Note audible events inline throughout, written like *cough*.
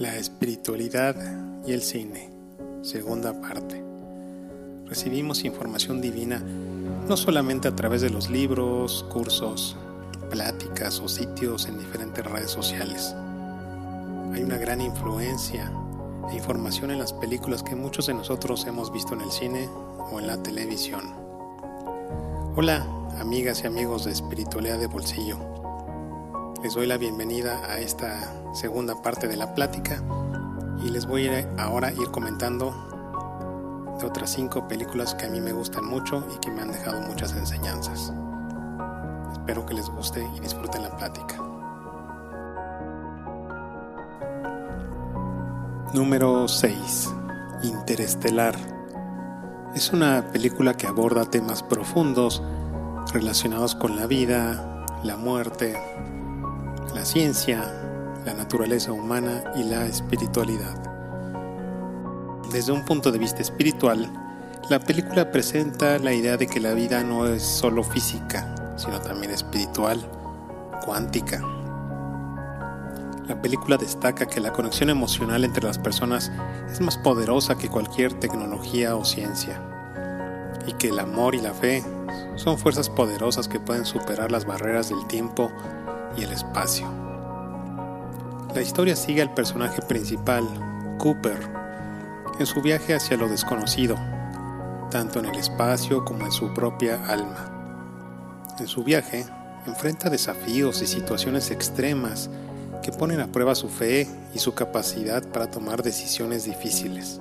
La espiritualidad y el cine, segunda parte. Recibimos información divina no solamente a través de los libros, cursos, pláticas o sitios en diferentes redes sociales. Hay una gran influencia e información en las películas que muchos de nosotros hemos visto en el cine o en la televisión. Hola, amigas y amigos de Espiritualidad de Bolsillo. Les doy la bienvenida a esta segunda parte de la plática y les voy a ahora a ir comentando de otras cinco películas que a mí me gustan mucho y que me han dejado muchas enseñanzas. Espero que les guste y disfruten la plática. Número 6. Interestelar. Es una película que aborda temas profundos relacionados con la vida, la muerte, la ciencia, la naturaleza humana y la espiritualidad. Desde un punto de vista espiritual, la película presenta la idea de que la vida no es solo física, sino también espiritual, cuántica. La película destaca que la conexión emocional entre las personas es más poderosa que cualquier tecnología o ciencia, y que el amor y la fe son fuerzas poderosas que pueden superar las barreras del tiempo y el espacio. La historia sigue al personaje principal, Cooper, en su viaje hacia lo desconocido, tanto en el espacio como en su propia alma. En su viaje, enfrenta desafíos y situaciones extremas que ponen a prueba su fe y su capacidad para tomar decisiones difíciles.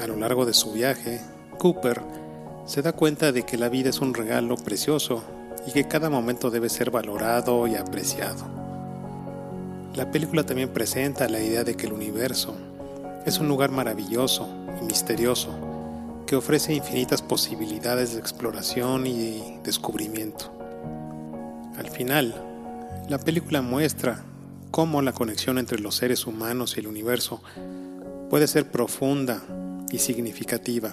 A lo largo de su viaje, Cooper se da cuenta de que la vida es un regalo precioso y que cada momento debe ser valorado y apreciado. La película también presenta la idea de que el universo es un lugar maravilloso y misterioso que ofrece infinitas posibilidades de exploración y descubrimiento. Al final, la película muestra cómo la conexión entre los seres humanos y el universo puede ser profunda y significativa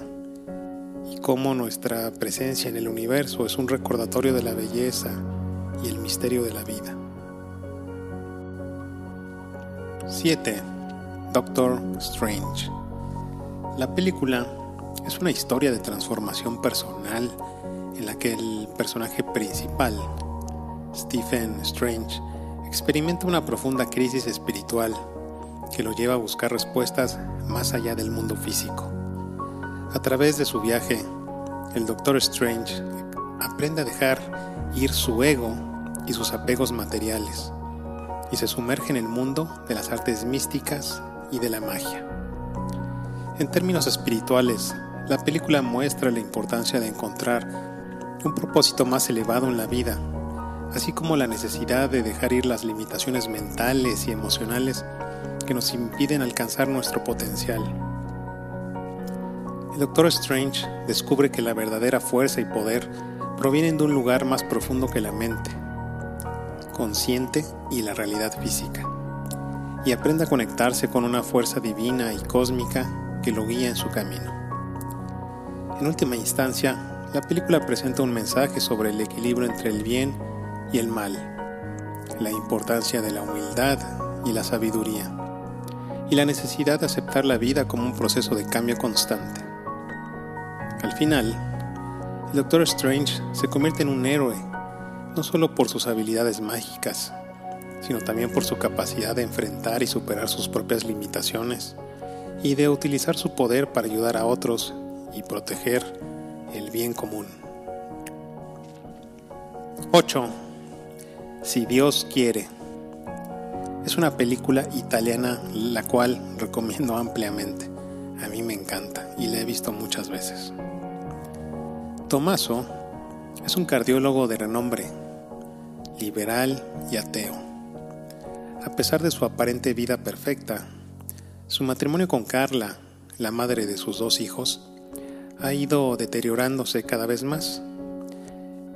cómo nuestra presencia en el universo es un recordatorio de la belleza y el misterio de la vida. 7. Doctor Strange. La película es una historia de transformación personal en la que el personaje principal, Stephen Strange, experimenta una profunda crisis espiritual que lo lleva a buscar respuestas más allá del mundo físico. A través de su viaje, el Doctor Strange aprende a dejar ir su ego y sus apegos materiales y se sumerge en el mundo de las artes místicas y de la magia. En términos espirituales, la película muestra la importancia de encontrar un propósito más elevado en la vida, así como la necesidad de dejar ir las limitaciones mentales y emocionales que nos impiden alcanzar nuestro potencial. El Doctor Strange descubre que la verdadera fuerza y poder provienen de un lugar más profundo que la mente, consciente y la realidad física, y aprende a conectarse con una fuerza divina y cósmica que lo guía en su camino. En última instancia, la película presenta un mensaje sobre el equilibrio entre el bien y el mal, la importancia de la humildad y la sabiduría, y la necesidad de aceptar la vida como un proceso de cambio constante. Al final, el Doctor Strange se convierte en un héroe, no solo por sus habilidades mágicas, sino también por su capacidad de enfrentar y superar sus propias limitaciones y de utilizar su poder para ayudar a otros y proteger el bien común. 8. Si Dios quiere. Es una película italiana la cual recomiendo *laughs* ampliamente. A mí me encanta y la he visto muchas veces. Tommaso es un cardiólogo de renombre, liberal y ateo. A pesar de su aparente vida perfecta, su matrimonio con Carla, la madre de sus dos hijos, ha ido deteriorándose cada vez más.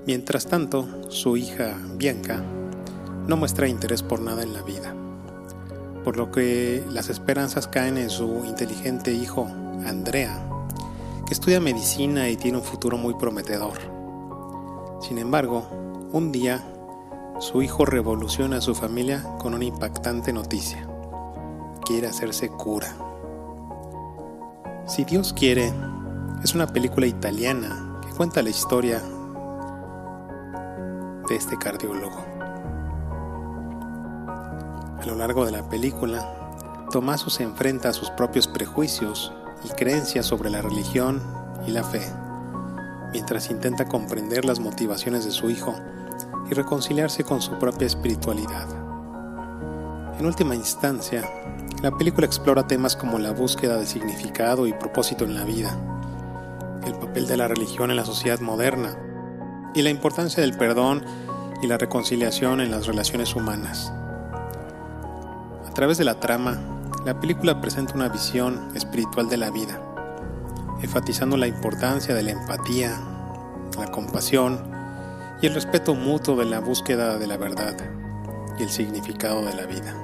Mientras tanto, su hija, Bianca, no muestra interés por nada en la vida, por lo que las esperanzas caen en su inteligente hijo, Andrea, estudia medicina y tiene un futuro muy prometedor. Sin embargo, un día, su hijo revoluciona a su familia con una impactante noticia. quiere hacerse cura. Si Dios quiere, es una película italiana que cuenta la historia de este cardiólogo. A lo largo de la película, Tomaso se enfrenta a sus propios prejuicios y creencias sobre la religión y la fe, mientras intenta comprender las motivaciones de su hijo y reconciliarse con su propia espiritualidad. En última instancia, la película explora temas como la búsqueda de significado y propósito en la vida, el papel de la religión en la sociedad moderna y la importancia del perdón y la reconciliación en las relaciones humanas. A través de la trama, la película presenta una visión espiritual de la vida, enfatizando la importancia de la empatía, la compasión y el respeto mutuo de la búsqueda de la verdad y el significado de la vida.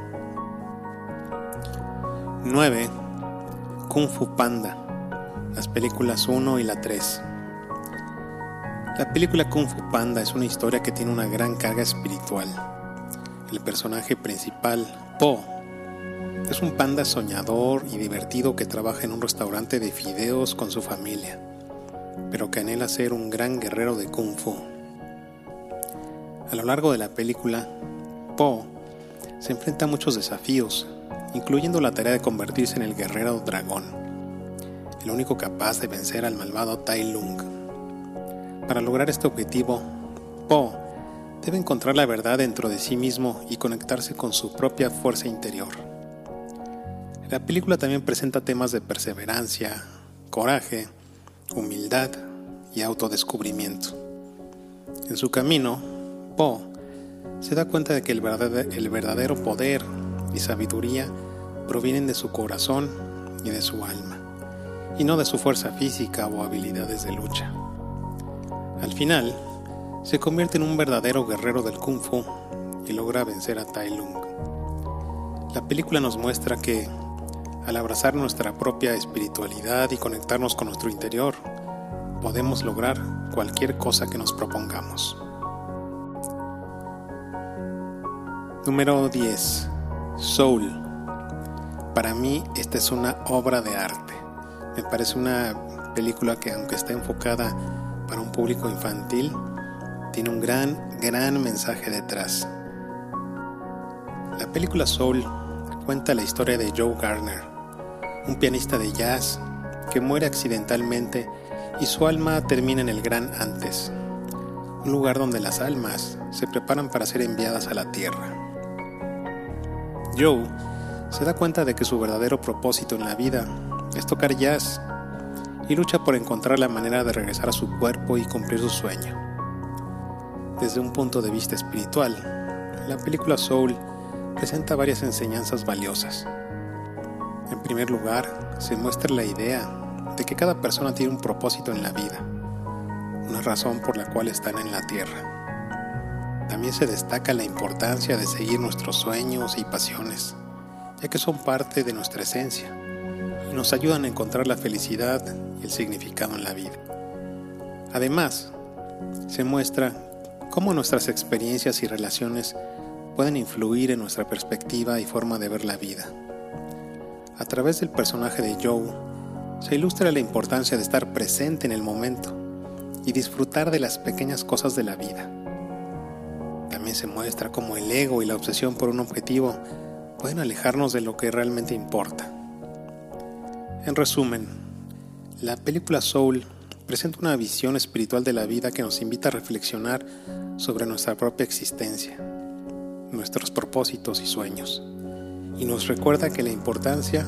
9. Kung Fu Panda, las películas 1 y la 3. La película Kung Fu Panda es una historia que tiene una gran carga espiritual. El personaje principal, Po, es un panda soñador y divertido que trabaja en un restaurante de fideos con su familia, pero que anhela ser un gran guerrero de Kung Fu. A lo largo de la película, Po se enfrenta a muchos desafíos incluyendo la tarea de convertirse en el guerrero dragón, el único capaz de vencer al malvado Tai Lung. Para lograr este objetivo, Po debe encontrar la verdad dentro de sí mismo y conectarse con su propia fuerza interior. La película también presenta temas de perseverancia, coraje, humildad y autodescubrimiento. En su camino, Po se da cuenta de que el verdadero poder y sabiduría provienen de su corazón y de su alma, y no de su fuerza física o habilidades de lucha. Al final, se convierte en un verdadero guerrero del kung fu y logra vencer a Tai Lung. La película nos muestra que, al abrazar nuestra propia espiritualidad y conectarnos con nuestro interior, podemos lograr cualquier cosa que nos propongamos. Número 10. Soul. Para mí esta es una obra de arte. Me parece una película que aunque está enfocada para un público infantil, tiene un gran, gran mensaje detrás. La película Soul cuenta la historia de Joe Garner, un pianista de jazz que muere accidentalmente y su alma termina en el gran antes, un lugar donde las almas se preparan para ser enviadas a la tierra. Joe se da cuenta de que su verdadero propósito en la vida es tocar jazz y lucha por encontrar la manera de regresar a su cuerpo y cumplir su sueño. Desde un punto de vista espiritual, la película Soul presenta varias enseñanzas valiosas. En primer lugar, se muestra la idea de que cada persona tiene un propósito en la vida, una razón por la cual están en la tierra. También se destaca la importancia de seguir nuestros sueños y pasiones, ya que son parte de nuestra esencia y nos ayudan a encontrar la felicidad y el significado en la vida. Además, se muestra cómo nuestras experiencias y relaciones pueden influir en nuestra perspectiva y forma de ver la vida. A través del personaje de Joe, se ilustra la importancia de estar presente en el momento y disfrutar de las pequeñas cosas de la vida también se muestra cómo el ego y la obsesión por un objetivo pueden alejarnos de lo que realmente importa. En resumen, la película Soul presenta una visión espiritual de la vida que nos invita a reflexionar sobre nuestra propia existencia, nuestros propósitos y sueños, y nos recuerda que la importancia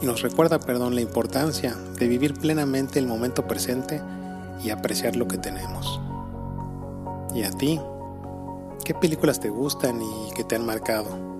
y nos recuerda, perdón, la importancia de vivir plenamente el momento presente y apreciar lo que tenemos. ¿Y a ti? ¿Qué películas te gustan y que te han marcado?